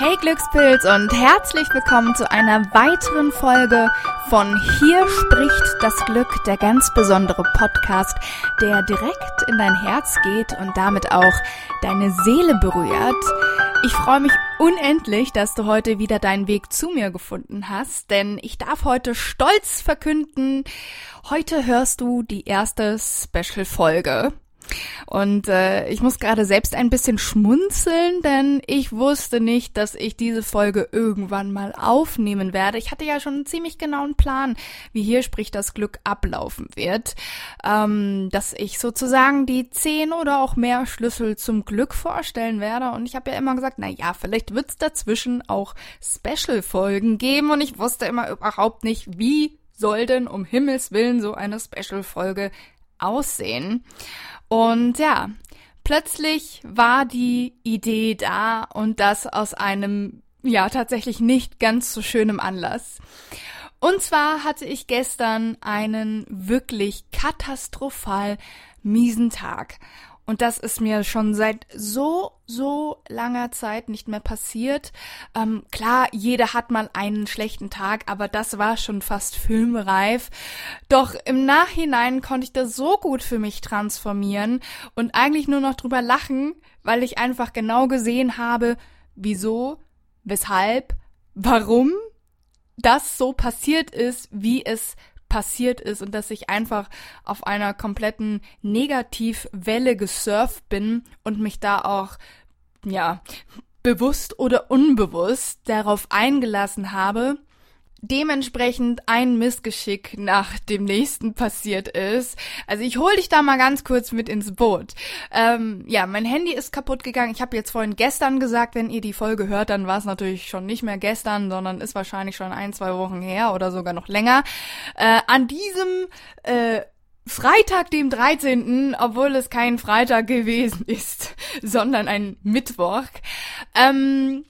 Hey Glückspilz und herzlich willkommen zu einer weiteren Folge von Hier spricht das Glück, der ganz besondere Podcast, der direkt in dein Herz geht und damit auch deine Seele berührt. Ich freue mich unendlich, dass du heute wieder deinen Weg zu mir gefunden hast, denn ich darf heute stolz verkünden, heute hörst du die erste Special-Folge und äh, ich muss gerade selbst ein bisschen schmunzeln, denn ich wusste nicht, dass ich diese Folge irgendwann mal aufnehmen werde. Ich hatte ja schon einen ziemlich genauen Plan, wie hier spricht das Glück ablaufen wird. Ähm, dass ich sozusagen die zehn oder auch mehr Schlüssel zum Glück vorstellen werde. Und ich habe ja immer gesagt, na ja, vielleicht wird's dazwischen auch Special-Folgen geben. Und ich wusste immer überhaupt nicht, wie soll denn um Himmels Willen so eine Special-Folge aussehen. Und ja, plötzlich war die Idee da und das aus einem, ja, tatsächlich nicht ganz so schönem Anlass. Und zwar hatte ich gestern einen wirklich katastrophal miesen Tag. Und das ist mir schon seit so, so langer Zeit nicht mehr passiert. Ähm, klar, jeder hat mal einen schlechten Tag, aber das war schon fast filmreif. Doch im Nachhinein konnte ich das so gut für mich transformieren und eigentlich nur noch drüber lachen, weil ich einfach genau gesehen habe, wieso, weshalb, warum das so passiert ist, wie es passiert ist und dass ich einfach auf einer kompletten Negativwelle gesurft bin und mich da auch, ja, bewusst oder unbewusst darauf eingelassen habe, dementsprechend ein Missgeschick nach dem nächsten passiert ist. Also ich hol dich da mal ganz kurz mit ins Boot. Ähm, ja, mein Handy ist kaputt gegangen. Ich habe jetzt vorhin gestern gesagt, wenn ihr die Folge hört, dann war es natürlich schon nicht mehr gestern, sondern ist wahrscheinlich schon ein, zwei Wochen her oder sogar noch länger. Äh, an diesem äh, Freitag, dem 13., obwohl es kein Freitag gewesen ist, sondern ein Mittwoch. Ähm,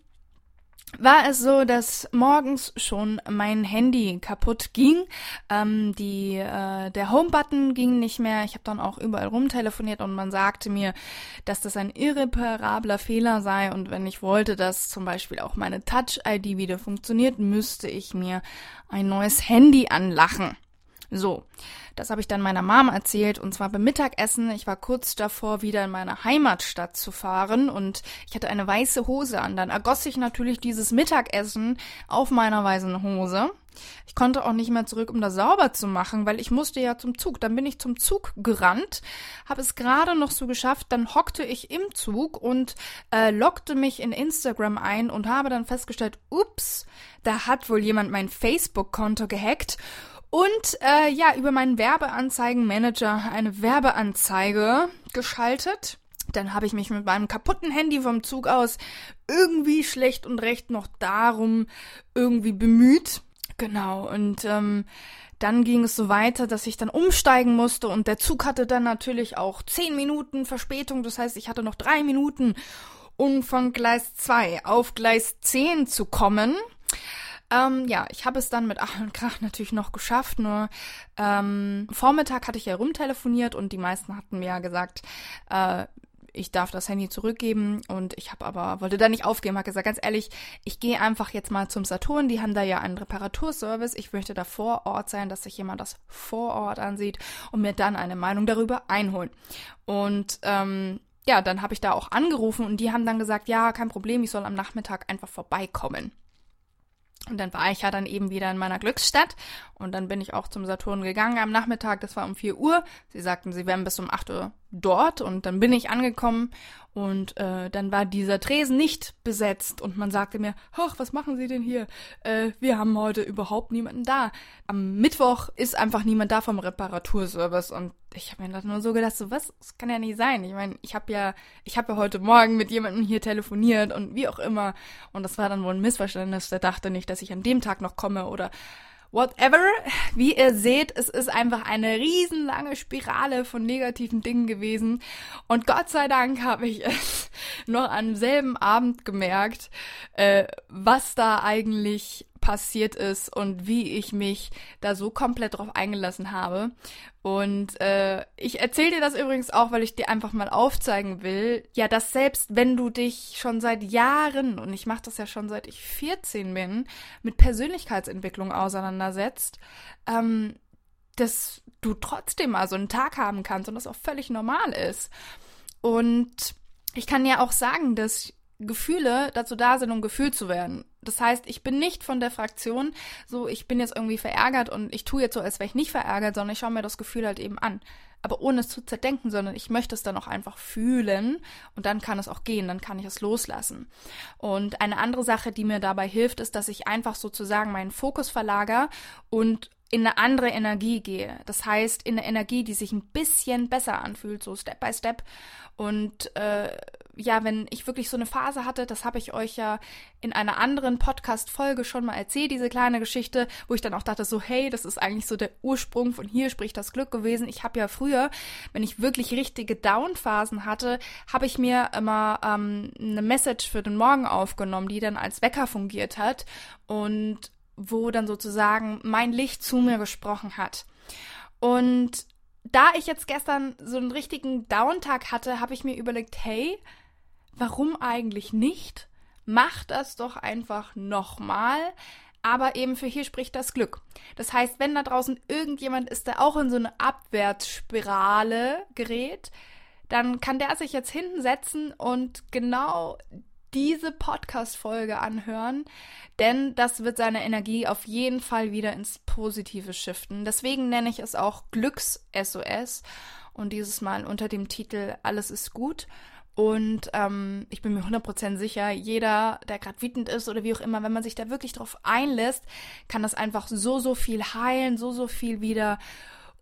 war es so, dass morgens schon mein Handy kaputt ging. Ähm, die, äh, der Home-Button ging nicht mehr. Ich habe dann auch überall rumtelefoniert und man sagte mir, dass das ein irreparabler Fehler sei und wenn ich wollte, dass zum Beispiel auch meine Touch-ID wieder funktioniert, müsste ich mir ein neues Handy anlachen. So, das habe ich dann meiner Mom erzählt und zwar beim Mittagessen. Ich war kurz davor, wieder in meine Heimatstadt zu fahren und ich hatte eine weiße Hose an. Dann ergoss ich natürlich dieses Mittagessen auf meiner weißen Hose. Ich konnte auch nicht mehr zurück, um das sauber zu machen, weil ich musste ja zum Zug. Dann bin ich zum Zug gerannt, habe es gerade noch so geschafft. Dann hockte ich im Zug und äh, lockte mich in Instagram ein und habe dann festgestellt, ups, da hat wohl jemand mein Facebook-Konto gehackt und äh, ja, über meinen Werbeanzeigenmanager eine Werbeanzeige geschaltet. Dann habe ich mich mit meinem kaputten Handy vom Zug aus irgendwie schlecht und recht noch darum irgendwie bemüht. Genau, und ähm, dann ging es so weiter, dass ich dann umsteigen musste und der Zug hatte dann natürlich auch zehn Minuten Verspätung. Das heißt, ich hatte noch drei Minuten, um von Gleis 2 auf Gleis 10 zu kommen. Ähm, ja, ich habe es dann mit Ach und Krach natürlich noch geschafft, nur ähm, Vormittag hatte ich ja rumtelefoniert und die meisten hatten mir ja gesagt, äh, ich darf das Handy zurückgeben und ich habe aber wollte da nicht aufgeben, habe gesagt, ganz ehrlich, ich gehe einfach jetzt mal zum Saturn, die haben da ja einen Reparaturservice, ich möchte da vor Ort sein, dass sich jemand das vor Ort ansieht und mir dann eine Meinung darüber einholen. Und ähm, ja, dann habe ich da auch angerufen und die haben dann gesagt, ja, kein Problem, ich soll am Nachmittag einfach vorbeikommen. Und dann war ich ja dann eben wieder in meiner Glücksstadt und dann bin ich auch zum Saturn gegangen am Nachmittag, das war um 4 Uhr. Sie sagten, sie wären bis um 8 Uhr dort und dann bin ich angekommen und äh, dann war dieser Tresen nicht besetzt und man sagte mir, ach, was machen Sie denn hier? Äh, wir haben heute überhaupt niemanden da. Am Mittwoch ist einfach niemand da vom Reparaturservice und ich habe mir dann nur so gedacht, so was, das kann ja nicht sein. Ich meine, ich habe ja, ich habe ja heute Morgen mit jemandem hier telefoniert und wie auch immer und das war dann wohl ein Missverständnis. Der dachte nicht, dass ich an dem Tag noch komme oder whatever. Wie ihr seht, es ist einfach eine riesenlange Spirale von negativen Dingen gewesen. Und Gott sei Dank habe ich es noch am selben Abend gemerkt, äh, was da eigentlich passiert ist und wie ich mich da so komplett drauf eingelassen habe. Und äh, ich erzähle dir das übrigens auch, weil ich dir einfach mal aufzeigen will, ja, dass selbst wenn du dich schon seit Jahren, und ich mache das ja schon seit ich 14 bin, mit Persönlichkeitsentwicklung auseinandersetzt, ähm, dass du trotzdem mal so einen Tag haben kannst und das auch völlig normal ist. Und ich kann ja auch sagen, dass Gefühle dazu da sind, um gefühlt zu werden. Das heißt, ich bin nicht von der Fraktion, so ich bin jetzt irgendwie verärgert und ich tue jetzt so, als wäre ich nicht verärgert, sondern ich schaue mir das Gefühl halt eben an. Aber ohne es zu zerdenken, sondern ich möchte es dann auch einfach fühlen und dann kann es auch gehen, dann kann ich es loslassen. Und eine andere Sache, die mir dabei hilft, ist, dass ich einfach sozusagen meinen Fokus verlager und in eine andere Energie gehe. Das heißt, in eine Energie, die sich ein bisschen besser anfühlt, so Step by Step. Und äh, ja, wenn ich wirklich so eine Phase hatte, das habe ich euch ja in einer anderen Podcast-Folge schon mal erzählt, diese kleine Geschichte, wo ich dann auch dachte, so, hey, das ist eigentlich so der Ursprung von hier spricht das Glück gewesen. Ich habe ja früher, wenn ich wirklich richtige Down-Phasen hatte, habe ich mir immer ähm, eine Message für den Morgen aufgenommen, die dann als Wecker fungiert hat und wo dann sozusagen mein Licht zu mir gesprochen hat. Und da ich jetzt gestern so einen richtigen Downtag hatte, habe ich mir überlegt, hey, warum eigentlich nicht? Mach das doch einfach nochmal. Aber eben für hier spricht das Glück. Das heißt, wenn da draußen irgendjemand ist, der auch in so eine Abwärtsspirale gerät, dann kann der sich jetzt hinten setzen und genau diese Podcast-Folge anhören, denn das wird seine Energie auf jeden Fall wieder ins Positive shiften. Deswegen nenne ich es auch Glücks-SOS und dieses Mal unter dem Titel Alles ist gut. Und ähm, ich bin mir 100% sicher, jeder, der gerade wütend ist oder wie auch immer, wenn man sich da wirklich drauf einlässt, kann das einfach so, so viel heilen, so, so viel wieder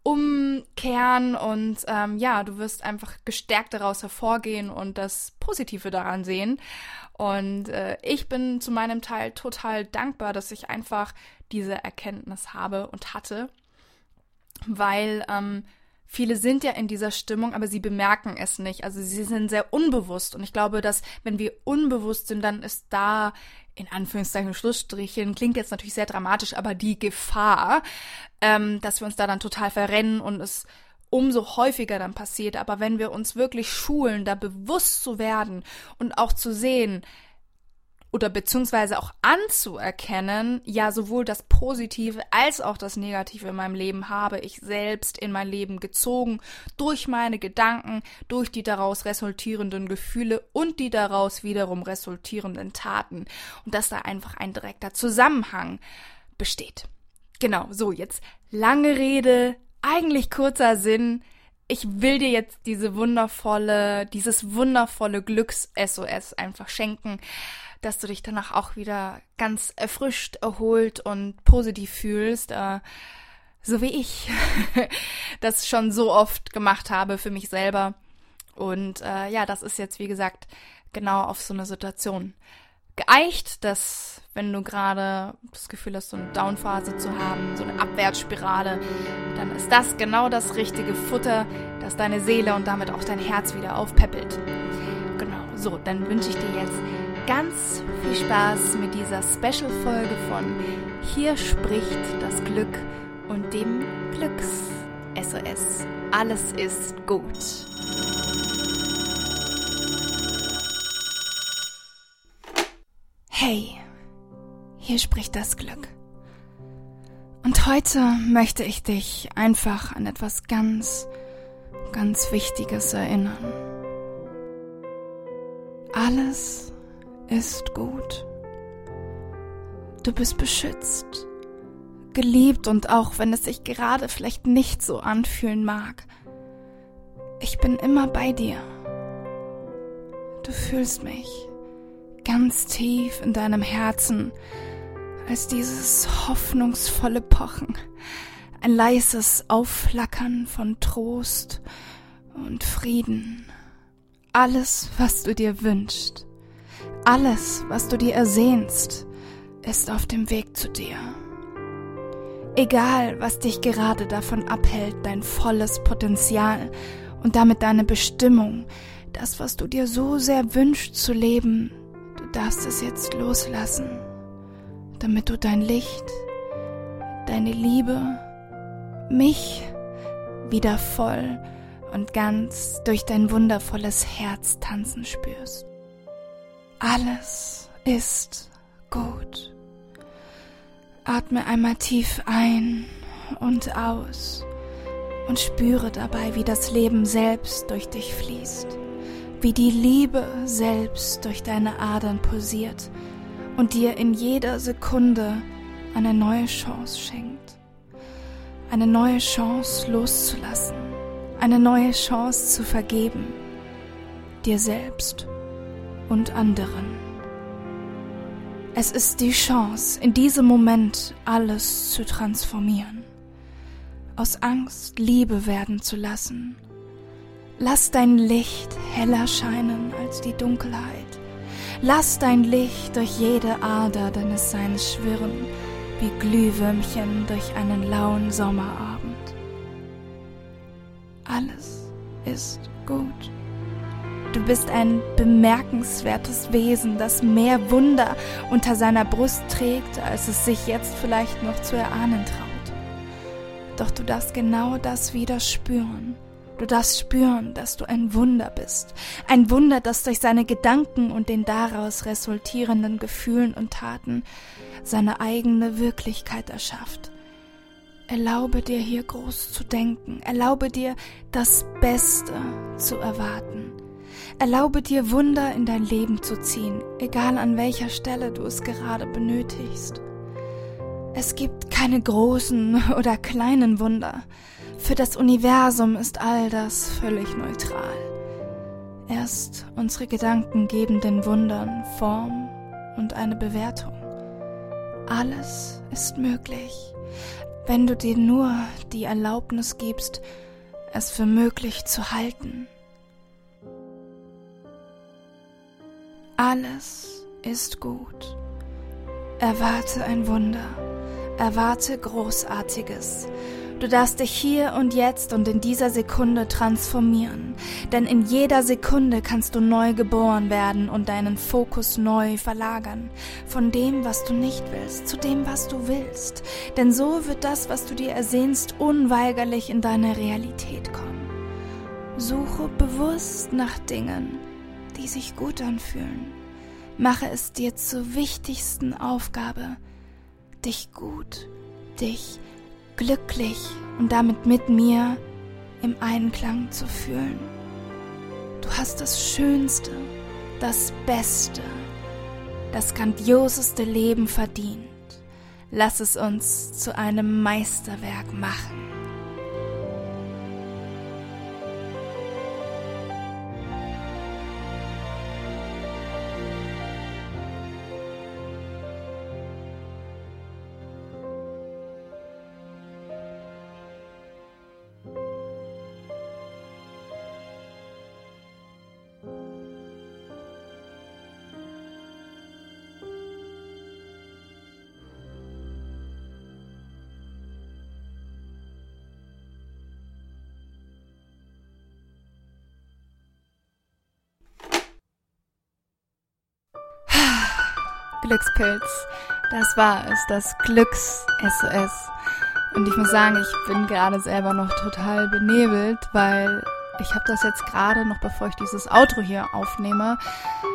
umkehren und ähm, ja, du wirst einfach gestärkt daraus hervorgehen und das Positive daran sehen. Und äh, ich bin zu meinem Teil total dankbar, dass ich einfach diese Erkenntnis habe und hatte, weil ähm, Viele sind ja in dieser Stimmung, aber sie bemerken es nicht. Also sie sind sehr unbewusst. Und ich glaube, dass wenn wir unbewusst sind, dann ist da in Anführungszeichen Schlussstrichen, klingt jetzt natürlich sehr dramatisch, aber die Gefahr, ähm, dass wir uns da dann total verrennen und es umso häufiger dann passiert. Aber wenn wir uns wirklich schulen, da bewusst zu werden und auch zu sehen, oder beziehungsweise auch anzuerkennen, ja, sowohl das Positive als auch das Negative in meinem Leben habe ich selbst in mein Leben gezogen durch meine Gedanken, durch die daraus resultierenden Gefühle und die daraus wiederum resultierenden Taten und dass da einfach ein direkter Zusammenhang besteht. Genau, so jetzt lange Rede, eigentlich kurzer Sinn. Ich will dir jetzt diese wundervolle, dieses wundervolle Glücks-SOS einfach schenken dass du dich danach auch wieder ganz erfrischt, erholt und positiv fühlst, äh, so wie ich das schon so oft gemacht habe für mich selber. Und äh, ja, das ist jetzt, wie gesagt, genau auf so eine Situation geeicht, dass wenn du gerade das Gefühl hast, so eine Downphase zu haben, so eine Abwärtsspirale, dann ist das genau das richtige Futter, das deine Seele und damit auch dein Herz wieder aufpeppelt. Genau, so, dann wünsche ich dir jetzt ganz viel Spaß mit dieser Special-Folge von Hier spricht das Glück und dem Glücks-SOS. Alles ist gut. Hey, hier spricht das Glück. Und heute möchte ich dich einfach an etwas ganz, ganz Wichtiges erinnern. Alles ist gut. Du bist beschützt, geliebt und auch wenn es sich gerade vielleicht nicht so anfühlen mag, ich bin immer bei dir. Du fühlst mich ganz tief in deinem Herzen als dieses hoffnungsvolle Pochen, ein leises Aufflackern von Trost und Frieden. Alles, was du dir wünschst, alles, was du dir ersehnst, ist auf dem Weg zu dir. Egal, was dich gerade davon abhält, dein volles Potenzial und damit deine Bestimmung, das, was du dir so sehr wünschst zu leben, darfst es jetzt loslassen, damit du dein Licht, deine Liebe, mich wieder voll und ganz durch dein wundervolles Herz tanzen spürst. Alles ist gut. Atme einmal tief ein und aus und spüre dabei, wie das Leben selbst durch dich fließt, wie die Liebe selbst durch deine Adern pulsiert und dir in jeder Sekunde eine neue Chance schenkt. Eine neue Chance loszulassen, eine neue Chance zu vergeben, dir selbst und anderen. Es ist die Chance, in diesem Moment alles zu transformieren. Aus Angst Liebe werden zu lassen. Lass dein Licht heller scheinen als die Dunkelheit. Lass dein Licht durch jede Ader deines Seins schwirren, wie Glühwürmchen durch einen lauen Sommerabend. Alles ist gut. Du bist ein bemerkenswertes Wesen, das mehr Wunder unter seiner Brust trägt, als es sich jetzt vielleicht noch zu erahnen traut. Doch du darfst genau das wieder spüren. Du darfst spüren, dass du ein Wunder bist. Ein Wunder, das durch seine Gedanken und den daraus resultierenden Gefühlen und Taten seine eigene Wirklichkeit erschafft. Erlaube dir hier groß zu denken. Erlaube dir das Beste zu erwarten. Erlaube dir Wunder in dein Leben zu ziehen, egal an welcher Stelle du es gerade benötigst. Es gibt keine großen oder kleinen Wunder. Für das Universum ist all das völlig neutral. Erst unsere Gedanken geben den Wundern Form und eine Bewertung. Alles ist möglich, wenn du dir nur die Erlaubnis gibst, es für möglich zu halten. Alles ist gut. Erwarte ein Wunder. Erwarte Großartiges. Du darfst dich hier und jetzt und in dieser Sekunde transformieren, denn in jeder Sekunde kannst du neu geboren werden und deinen Fokus neu verlagern, von dem, was du nicht willst, zu dem, was du willst, denn so wird das, was du dir ersehnst, unweigerlich in deine Realität kommen. Suche bewusst nach Dingen, die sich gut anfühlen. Mache es dir zur wichtigsten Aufgabe, dich gut, dich glücklich und damit mit mir im Einklang zu fühlen. Du hast das Schönste, das Beste, das grandioseste Leben verdient. Lass es uns zu einem Meisterwerk machen. Glückspilz. Das war es, das Glücks-SOS. Und ich muss sagen, ich bin gerade selber noch total benebelt, weil ich habe das jetzt gerade noch, bevor ich dieses Outro hier aufnehme,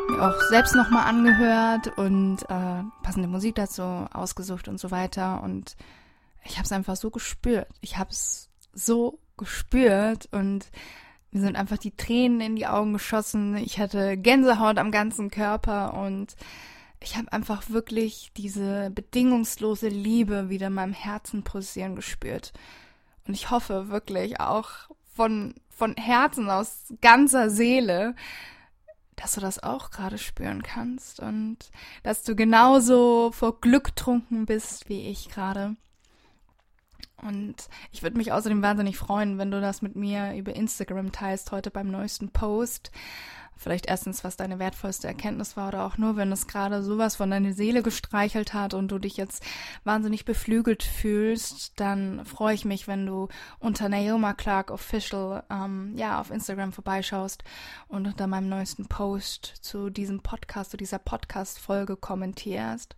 mir auch selbst nochmal angehört und äh, passende Musik dazu ausgesucht und so weiter. Und ich habe es einfach so gespürt. Ich habe es so gespürt und mir sind einfach die Tränen in die Augen geschossen. Ich hatte Gänsehaut am ganzen Körper und ich habe einfach wirklich diese bedingungslose Liebe wieder in meinem Herzen pulsieren gespürt. Und ich hoffe wirklich auch von, von Herzen, aus ganzer Seele, dass du das auch gerade spüren kannst und dass du genauso vor Glück trunken bist wie ich gerade. Und ich würde mich außerdem wahnsinnig freuen, wenn du das mit mir über Instagram teilst, heute beim neuesten Post. Vielleicht erstens, was deine wertvollste Erkenntnis war oder auch nur, wenn es gerade sowas von deiner Seele gestreichelt hat und du dich jetzt wahnsinnig beflügelt fühlst, dann freue ich mich, wenn du unter Naoma Clark Official ähm, ja auf Instagram vorbeischaust und unter meinem neuesten Post zu diesem Podcast, zu dieser Podcast-Folge kommentierst.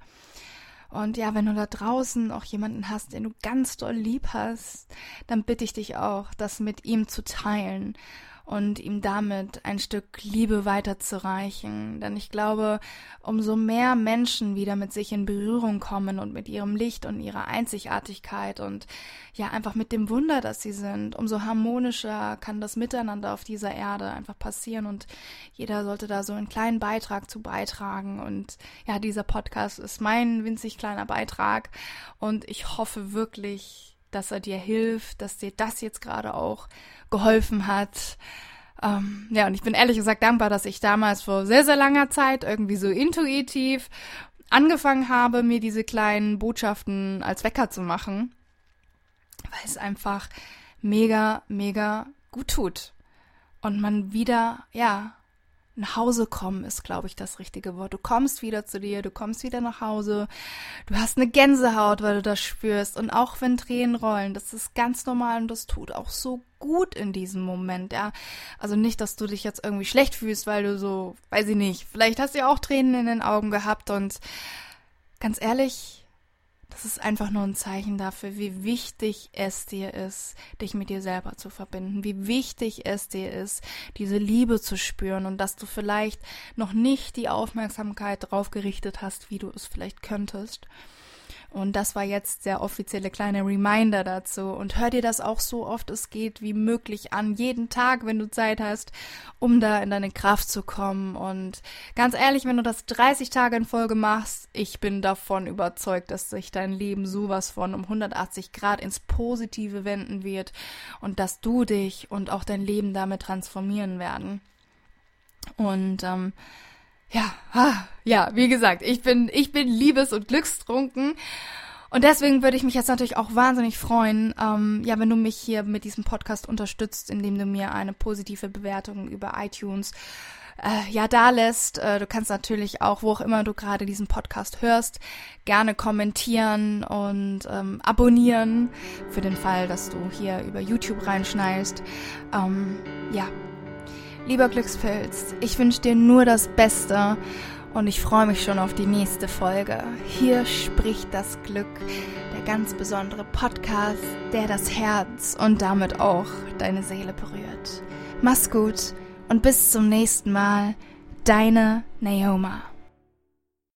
Und ja, wenn du da draußen auch jemanden hast, den du ganz doll lieb hast, dann bitte ich dich auch, das mit ihm zu teilen und ihm damit ein Stück Liebe weiterzureichen. Denn ich glaube, umso mehr Menschen wieder mit sich in Berührung kommen und mit ihrem Licht und ihrer Einzigartigkeit und ja einfach mit dem Wunder, dass sie sind, umso harmonischer kann das Miteinander auf dieser Erde einfach passieren und jeder sollte da so einen kleinen Beitrag zu beitragen und ja, dieser Podcast ist mein winzig kleiner Beitrag und ich hoffe wirklich, dass er dir hilft, dass dir das jetzt gerade auch geholfen hat. Ähm, ja, und ich bin ehrlich gesagt dankbar, dass ich damals vor sehr, sehr langer Zeit irgendwie so intuitiv angefangen habe, mir diese kleinen Botschaften als Wecker zu machen, weil es einfach mega, mega gut tut. Und man wieder, ja, nach Hause kommen ist, glaube ich, das richtige Wort. Du kommst wieder zu dir, du kommst wieder nach Hause, du hast eine Gänsehaut, weil du das spürst. Und auch wenn Tränen rollen, das ist ganz normal und das tut auch so gut in diesem Moment, ja. Also nicht, dass du dich jetzt irgendwie schlecht fühlst, weil du so, weiß ich nicht, vielleicht hast du ja auch Tränen in den Augen gehabt und ganz ehrlich, das ist einfach nur ein Zeichen dafür, wie wichtig es dir ist, dich mit dir selber zu verbinden, wie wichtig es dir ist, diese Liebe zu spüren und dass du vielleicht noch nicht die Aufmerksamkeit drauf gerichtet hast, wie du es vielleicht könntest. Und das war jetzt der offizielle kleine Reminder dazu. Und hör dir das auch so oft es geht wie möglich an, jeden Tag, wenn du Zeit hast, um da in deine Kraft zu kommen. Und ganz ehrlich, wenn du das 30 Tage in Folge machst, ich bin davon überzeugt, dass sich dein Leben sowas von um 180 Grad ins Positive wenden wird und dass du dich und auch dein Leben damit transformieren werden. Und ähm, ja, ja, wie gesagt, ich bin, ich bin liebes- und glückstrunken. Und deswegen würde ich mich jetzt natürlich auch wahnsinnig freuen, ähm, ja, wenn du mich hier mit diesem Podcast unterstützt, indem du mir eine positive Bewertung über iTunes äh, ja da lässt. Äh, du kannst natürlich auch, wo auch immer du gerade diesen Podcast hörst, gerne kommentieren und ähm, abonnieren für den Fall, dass du hier über YouTube reinschneist. Ähm, ja, Lieber Glückspilz, ich wünsche dir nur das Beste und ich freue mich schon auf die nächste Folge. Hier spricht das Glück, der ganz besondere Podcast, der das Herz und damit auch deine Seele berührt. Mach's gut und bis zum nächsten Mal, deine Naoma.